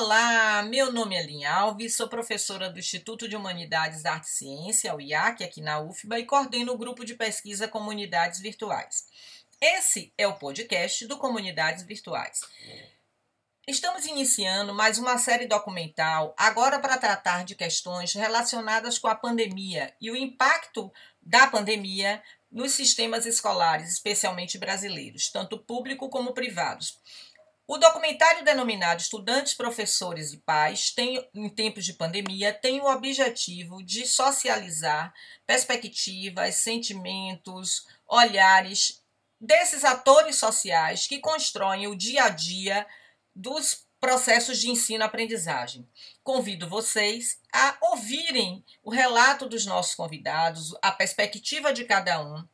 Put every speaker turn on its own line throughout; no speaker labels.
Olá, meu nome é Linha Alves, sou professora do Instituto de Humanidades, Arte e Ciência, o IAC, aqui na UFBA, e coordeno o grupo de pesquisa Comunidades Virtuais. Esse é o podcast do Comunidades Virtuais. Estamos iniciando mais uma série documental, agora para tratar de questões relacionadas com a pandemia e o impacto da pandemia nos sistemas escolares, especialmente brasileiros, tanto público como privados. O documentário denominado Estudantes, Professores e Pais, tem, em tempos de pandemia, tem o objetivo de socializar perspectivas, sentimentos, olhares desses atores sociais que constroem o dia a dia dos processos de ensino-aprendizagem. Convido vocês a ouvirem o relato dos nossos convidados, a perspectiva de cada um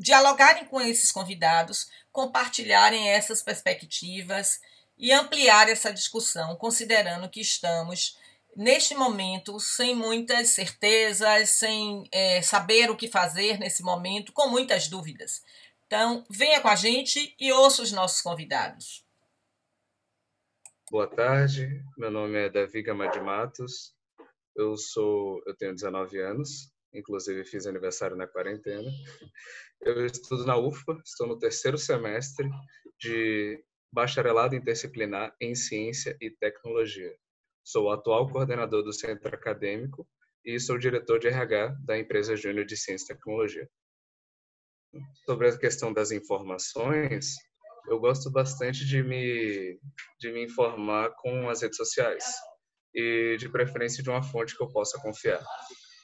dialogarem com esses convidados, compartilharem essas perspectivas e ampliar essa discussão, considerando que estamos neste momento sem muitas certezas, sem é, saber o que fazer nesse momento, com muitas dúvidas. Então, venha com a gente e ouça os nossos convidados.
Boa tarde, meu nome é Davi Gama de Matos, eu sou, eu tenho 19 anos, inclusive fiz aniversário na quarentena. Eu estudo na UFPA, estou no terceiro semestre de bacharelado interdisciplinar em ciência e tecnologia. Sou o atual coordenador do centro acadêmico e sou diretor de RH da empresa Júnior de Ciência e Tecnologia. Sobre a questão das informações, eu gosto bastante de me, de me informar com as redes sociais e, de preferência, de uma fonte que eu possa confiar.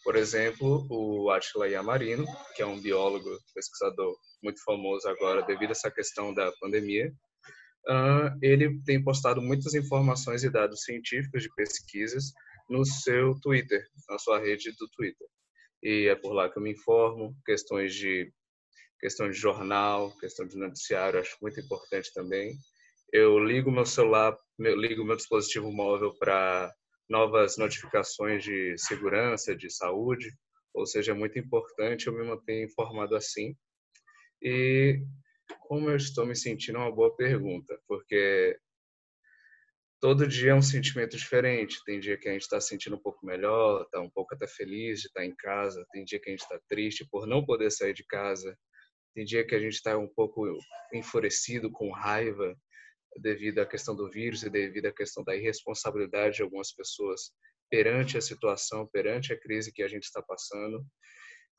Por exemplo, o Atila Yamarino, que é um biólogo, pesquisador muito famoso agora devido a essa questão da pandemia, uh, ele tem postado muitas informações e dados científicos de pesquisas no seu Twitter, na sua rede do Twitter. E é por lá que eu me informo, questões de questão de jornal, questão de noticiário, acho muito importante também. Eu ligo meu celular, eu ligo meu dispositivo móvel para novas notificações de segurança, de saúde, ou seja, é muito importante eu me manter informado assim. E como eu estou me sentindo, é uma boa pergunta, porque todo dia é um sentimento diferente. Tem dia que a gente está sentindo um pouco melhor, está um pouco até feliz de estar em casa, tem dia que a gente está triste por não poder sair de casa, tem dia que a gente está um pouco enfurecido, com raiva, devido à questão do vírus e devido à questão da irresponsabilidade de algumas pessoas perante a situação, perante a crise que a gente está passando.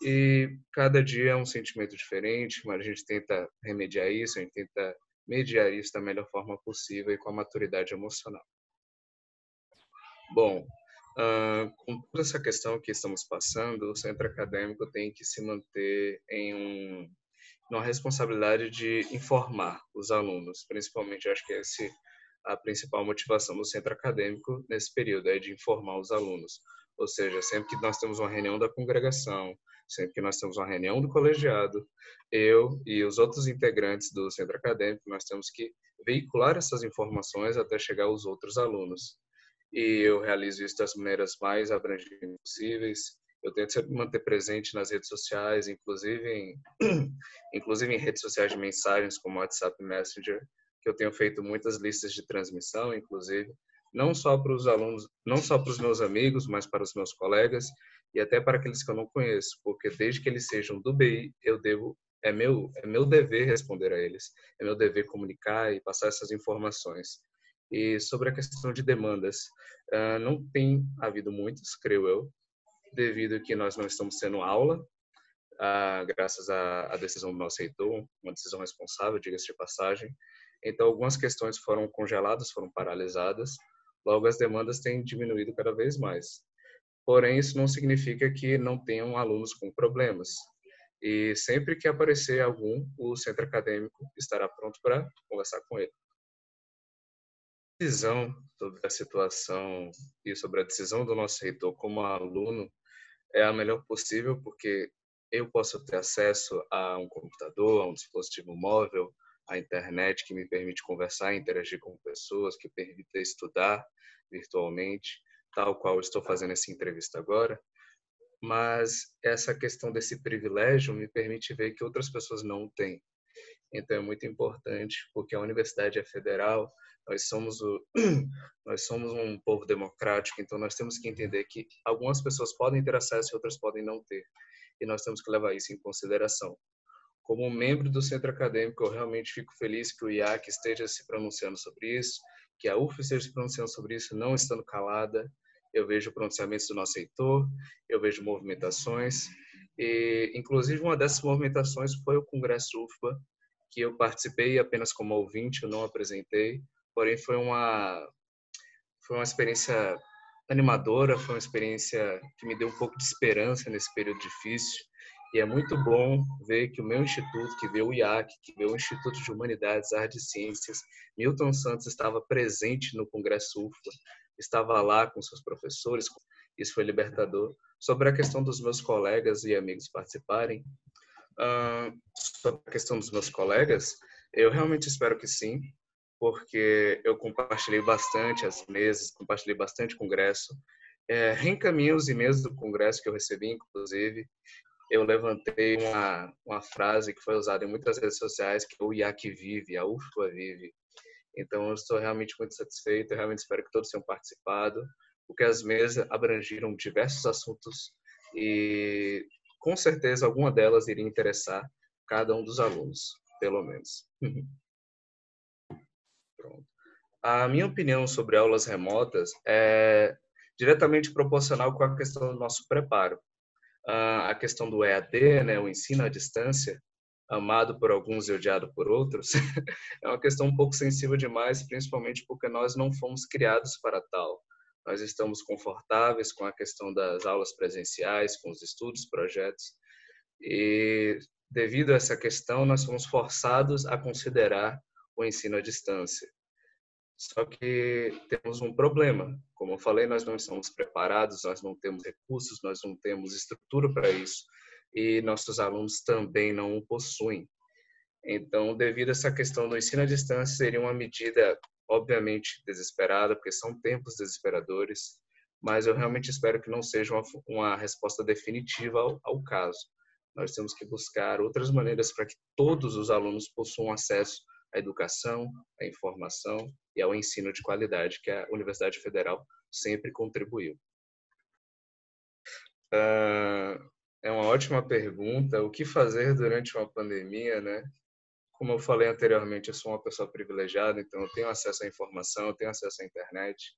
E cada dia é um sentimento diferente, mas a gente tenta remediar isso, a gente tenta mediar isso da melhor forma possível e com a maturidade emocional. Bom, uh, com toda essa questão que estamos passando, o centro acadêmico tem que se manter em um uma responsabilidade de informar os alunos, principalmente, acho que essa é a principal motivação do centro acadêmico nesse período, é de informar os alunos. Ou seja, sempre que nós temos uma reunião da congregação, sempre que nós temos uma reunião do colegiado, eu e os outros integrantes do centro acadêmico, nós temos que veicular essas informações até chegar aos outros alunos. E eu realizo isso das maneiras mais abrangentes possíveis, eu tento sempre manter presente nas redes sociais, inclusive em, inclusive em redes sociais de mensagens como WhatsApp Messenger, que eu tenho feito muitas listas de transmissão, inclusive, não só para os alunos, não só para os meus amigos, mas para os meus colegas e até para aqueles que eu não conheço, porque desde que eles sejam do BI, eu devo é meu é meu dever responder a eles, é meu dever comunicar e passar essas informações. E sobre a questão de demandas, uh, não tem havido muitas, creio eu, devido a que nós não estamos tendo aula, ah, graças à, à, decisão do nosso reitor, uma decisão responsável, diga-se de passagem. Então, algumas questões foram congeladas, foram paralisadas, logo as demandas têm diminuído cada vez mais. Porém, isso não significa que não tenham alunos com problemas. E sempre que aparecer algum, o centro acadêmico estará pronto para conversar com ele decisão sobre a situação e sobre a decisão do nosso reitor como aluno é a melhor possível, porque eu posso ter acesso a um computador, a um dispositivo móvel, à internet que me permite conversar interagir com pessoas, que permite estudar virtualmente, tal qual estou fazendo essa entrevista agora. Mas essa questão desse privilégio me permite ver que outras pessoas não têm. Então é muito importante, porque a universidade é federal, nós somos o, nós somos um povo democrático, então nós temos que entender que algumas pessoas podem ter acesso e outras podem não ter, e nós temos que levar isso em consideração. Como membro do centro acadêmico, eu realmente fico feliz que o IAC esteja se pronunciando sobre isso, que a UF esteja se pronunciando sobre isso, não estando calada. Eu vejo pronunciamentos do nosso reitor, eu vejo movimentações, e inclusive uma dessas movimentações foi o Congresso UFBA, que eu participei apenas como ouvinte, eu não apresentei, porém foi uma foi uma experiência animadora, foi uma experiência que me deu um pouco de esperança nesse período difícil. E é muito bom ver que o meu instituto, que vê o IAC, que vê o Instituto de Humanidades, Artes e Ciências, Milton Santos estava presente no Congresso UFA, estava lá com seus professores, isso foi libertador. Sobre a questão dos meus colegas e amigos participarem, uh, sobre a questão dos meus colegas, eu realmente espero que sim, porque eu compartilhei bastante as mesas, compartilhei bastante congresso, é, reencaminhei os e-mails do congresso que eu recebi, inclusive, eu levantei uma, uma frase que foi usada em muitas redes sociais, que é o IAC vive, a UFBA vive. Então, eu estou realmente muito satisfeito, eu realmente espero que todos tenham participado, porque as mesas abrangiram diversos assuntos e, com certeza, alguma delas iria interessar cada um dos alunos, pelo menos. A minha opinião sobre aulas remotas é diretamente proporcional com a questão do nosso preparo a questão do EAD, né, o ensino à distância, amado por alguns e odiado por outros, é uma questão um pouco sensível demais, principalmente porque nós não fomos criados para tal. Nós estamos confortáveis com a questão das aulas presenciais, com os estudos, projetos, e devido a essa questão, nós fomos forçados a considerar o ensino à distância. Só que temos um problema. Como eu falei, nós não estamos preparados, nós não temos recursos, nós não temos estrutura para isso. E nossos alunos também não o possuem. Então, devido a essa questão do ensino à distância, seria uma medida, obviamente, desesperada, porque são tempos desesperadores, mas eu realmente espero que não seja uma, uma resposta definitiva ao, ao caso. Nós temos que buscar outras maneiras para que todos os alunos possuam acesso à educação, à informação e ao ensino de qualidade que a Universidade Federal sempre contribuiu. Uh, é uma ótima pergunta. O que fazer durante uma pandemia, né? Como eu falei anteriormente, eu sou uma pessoa privilegiada, então eu tenho acesso à informação, eu tenho acesso à internet.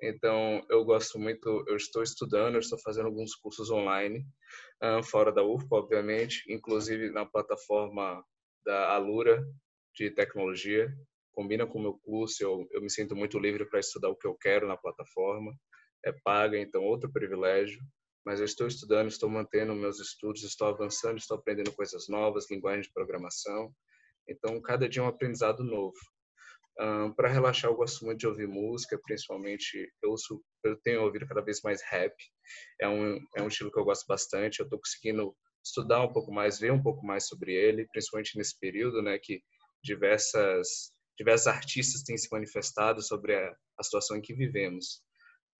Então, eu gosto muito, eu estou estudando, eu estou fazendo alguns cursos online, fora da UFPA, obviamente, inclusive na plataforma da Alura de tecnologia, combina com o meu curso, eu, eu me sinto muito livre para estudar o que eu quero na plataforma, é paga, então outro privilégio, mas eu estou estudando, estou mantendo meus estudos, estou avançando, estou aprendendo coisas novas, linguagem de programação, então cada dia é um aprendizado novo. Um, para relaxar, eu gosto muito de ouvir música, principalmente eu, ouço, eu tenho ouvido cada vez mais rap, é um, é um estilo que eu gosto bastante, eu estou conseguindo estudar um pouco mais, ver um pouco mais sobre ele, principalmente nesse período, né, que diversas diversos artistas têm se manifestado sobre a, a situação em que vivemos.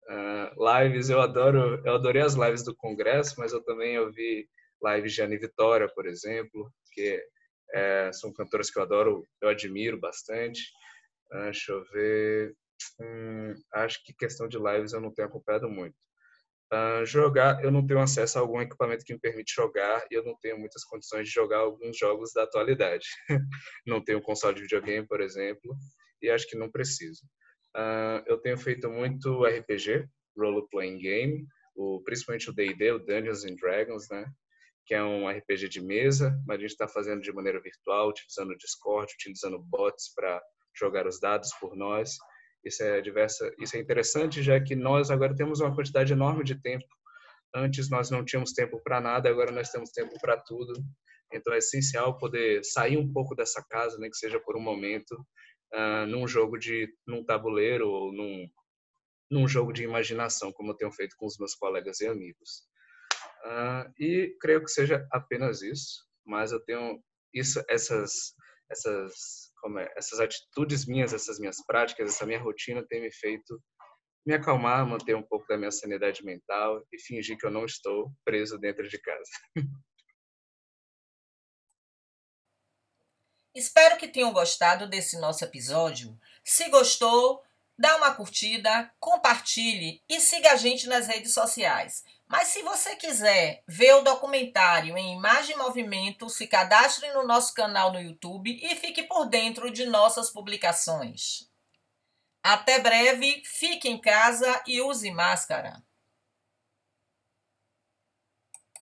Uh, lives, eu adoro, eu adorei as lives do Congresso, mas eu também ouvi lives de Anne Vitória, por exemplo, que é, são cantoras que eu adoro, eu admiro bastante. Uh, deixa eu ver. Hum, acho que questão de lives eu não tenho acompanhado muito. Uh, jogar, eu não tenho acesso a algum equipamento que me permite jogar e eu não tenho muitas condições de jogar alguns jogos da atualidade. não tenho console de videogame, por exemplo, e acho que não preciso. Uh, eu tenho feito muito RPG, Role Playing Game, o, principalmente o D&D, o Dungeons and Dragons, né? Que é um RPG de mesa, mas a gente está fazendo de maneira virtual, utilizando o Discord, utilizando bots para jogar os dados por nós. Isso é diversa, isso é interessante, já que nós agora temos uma quantidade enorme de tempo. Antes nós não tínhamos tempo para nada, agora nós temos tempo para tudo. Então é essencial poder sair um pouco dessa casa, nem que seja por um momento, uh, num jogo de, num tabuleiro ou num, num jogo de imaginação, como eu tenho feito com os meus colegas e amigos. Uh, e creio que seja apenas isso, mas eu tenho isso, essas, essas como é, essas atitudes minhas, essas minhas práticas, essa minha rotina tem me feito me acalmar, manter um pouco da minha sanidade mental e fingir que eu não estou preso dentro de casa.
Espero que tenham gostado desse nosso episódio. Se gostou, dá uma curtida, compartilhe e siga a gente nas redes sociais. Mas se você quiser ver o documentário em imagem e movimento, se cadastre no nosso canal no YouTube e fique por dentro de nossas publicações. Até breve, fique em casa e use máscara.